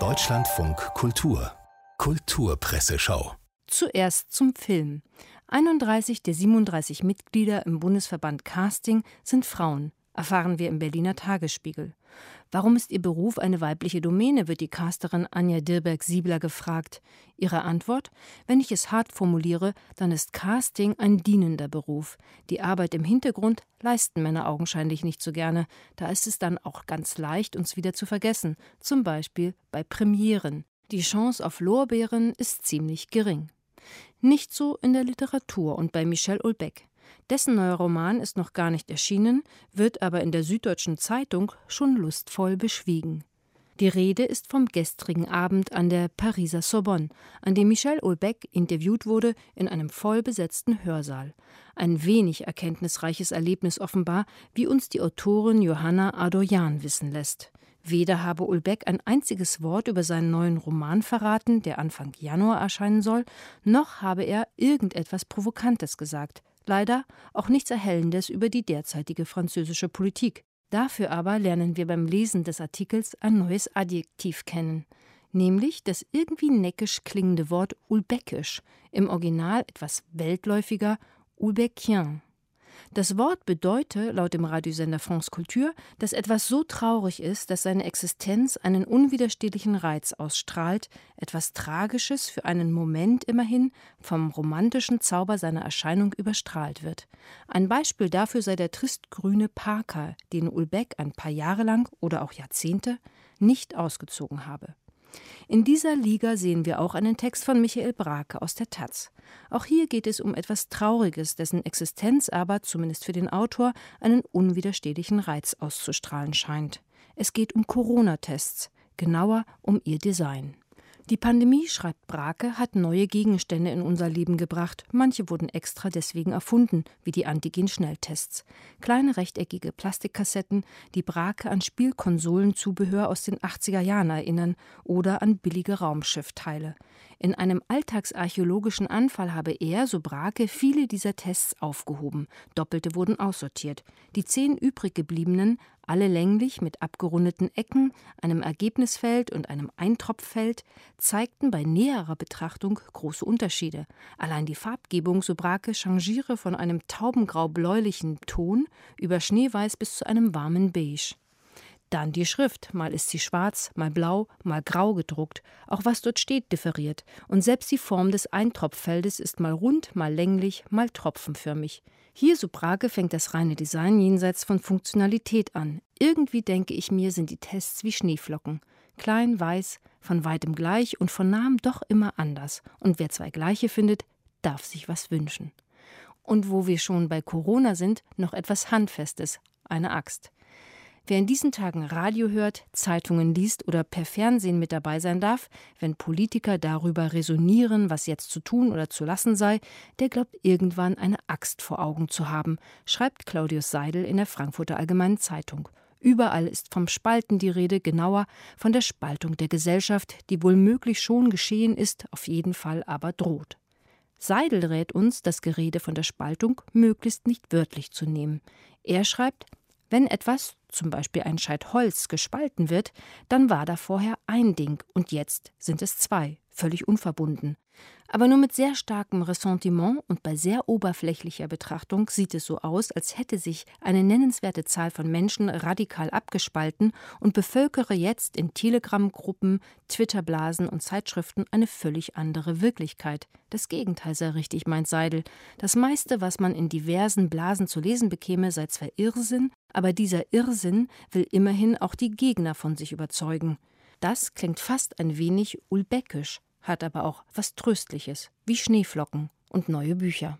Deutschlandfunk Kultur. Kulturpresseschau. Zuerst zum Film. 31 der 37 Mitglieder im Bundesverband Casting sind Frauen, erfahren wir im Berliner Tagesspiegel. Warum ist ihr Beruf eine weibliche Domäne, wird die Casterin Anja Dirberg-Siebler gefragt. Ihre Antwort: Wenn ich es hart formuliere, dann ist Casting ein dienender Beruf. Die Arbeit im Hintergrund leisten Männer augenscheinlich nicht so gerne. Da ist es dann auch ganz leicht, uns wieder zu vergessen, zum Beispiel bei Premieren. Die Chance auf Lorbeeren ist ziemlich gering. Nicht so in der Literatur und bei Michel Ulbeck. Dessen neuer Roman ist noch gar nicht erschienen, wird aber in der Süddeutschen Zeitung schon lustvoll beschwiegen. Die Rede ist vom gestrigen Abend an der Pariser Sorbonne, an dem Michel Houellebecq interviewt wurde in einem vollbesetzten Hörsaal. Ein wenig erkenntnisreiches Erlebnis offenbar, wie uns die Autorin Johanna Adoyan wissen lässt. Weder habe Ulbeck ein einziges Wort über seinen neuen Roman verraten, der Anfang Januar erscheinen soll, noch habe er irgendetwas Provokantes gesagt leider auch nichts Erhellendes über die derzeitige französische Politik. Dafür aber lernen wir beim Lesen des Artikels ein neues Adjektiv kennen, nämlich das irgendwie neckisch klingende Wort ulbeckisch, im Original etwas weltläufiger ulbeckien. Das Wort bedeute, laut dem Radiosender France Culture, dass etwas so traurig ist, dass seine Existenz einen unwiderstehlichen Reiz ausstrahlt, etwas Tragisches für einen Moment immerhin vom romantischen Zauber seiner Erscheinung überstrahlt wird. Ein Beispiel dafür sei der tristgrüne Parker, den Ulbeck ein paar Jahre lang oder auch Jahrzehnte nicht ausgezogen habe. In dieser Liga sehen wir auch einen Text von Michael Brake aus der Taz. Auch hier geht es um etwas Trauriges, dessen Existenz aber, zumindest für den Autor, einen unwiderstehlichen Reiz auszustrahlen scheint. Es geht um Corona-Tests, genauer um ihr Design. Die Pandemie, schreibt Brake, hat neue Gegenstände in unser Leben gebracht. Manche wurden extra deswegen erfunden, wie die Antigen-Schnelltests. Kleine rechteckige Plastikkassetten, die Brake an Spielkonsolenzubehör aus den 80er Jahren erinnern oder an billige Raumschiffteile. In einem alltagsarchäologischen Anfall habe er, so Brake, viele dieser Tests aufgehoben. Doppelte wurden aussortiert. Die zehn übrig gebliebenen alle länglich mit abgerundeten Ecken, einem Ergebnisfeld und einem Eintropffeld, zeigten bei näherer Betrachtung große Unterschiede. Allein die Farbgebung, so Brake, changiere von einem taubengrau-bläulichen Ton über Schneeweiß bis zu einem warmen Beige. Dann die Schrift, mal ist sie schwarz, mal blau, mal grau gedruckt. Auch was dort steht, differiert. Und selbst die Form des Eintropffeldes ist mal rund, mal länglich, mal tropfenförmig. Hier, so Brage, fängt das reine Design jenseits von Funktionalität an. Irgendwie denke ich mir, sind die Tests wie Schneeflocken. Klein, weiß, von weitem gleich und von nahem doch immer anders. Und wer zwei gleiche findet, darf sich was wünschen. Und wo wir schon bei Corona sind, noch etwas Handfestes, eine Axt. Wer in diesen Tagen Radio hört, Zeitungen liest oder per Fernsehen mit dabei sein darf, wenn Politiker darüber resonieren, was jetzt zu tun oder zu lassen sei, der glaubt irgendwann eine Axt vor Augen zu haben, schreibt Claudius Seidel in der Frankfurter Allgemeinen Zeitung. Überall ist vom Spalten die Rede, genauer von der Spaltung der Gesellschaft, die wohl möglich schon geschehen ist, auf jeden Fall aber droht. Seidel rät uns, das Gerede von der Spaltung möglichst nicht wörtlich zu nehmen. Er schreibt, wenn etwas, zum Beispiel ein Scheit Holz, gespalten wird, dann war da vorher ein Ding und jetzt sind es zwei, völlig unverbunden. Aber nur mit sehr starkem Ressentiment und bei sehr oberflächlicher Betrachtung sieht es so aus, als hätte sich eine nennenswerte Zahl von Menschen radikal abgespalten und bevölkere jetzt in Telegram-Gruppen, Twitter-Blasen und Zeitschriften eine völlig andere Wirklichkeit. Das Gegenteil sei richtig, meint Seidel. Das meiste, was man in diversen Blasen zu lesen bekäme, sei zwar Irrsinn, aber dieser Irrsinn will immerhin auch die Gegner von sich überzeugen. Das klingt fast ein wenig ulbeckisch, hat aber auch was Tröstliches, wie Schneeflocken und neue Bücher.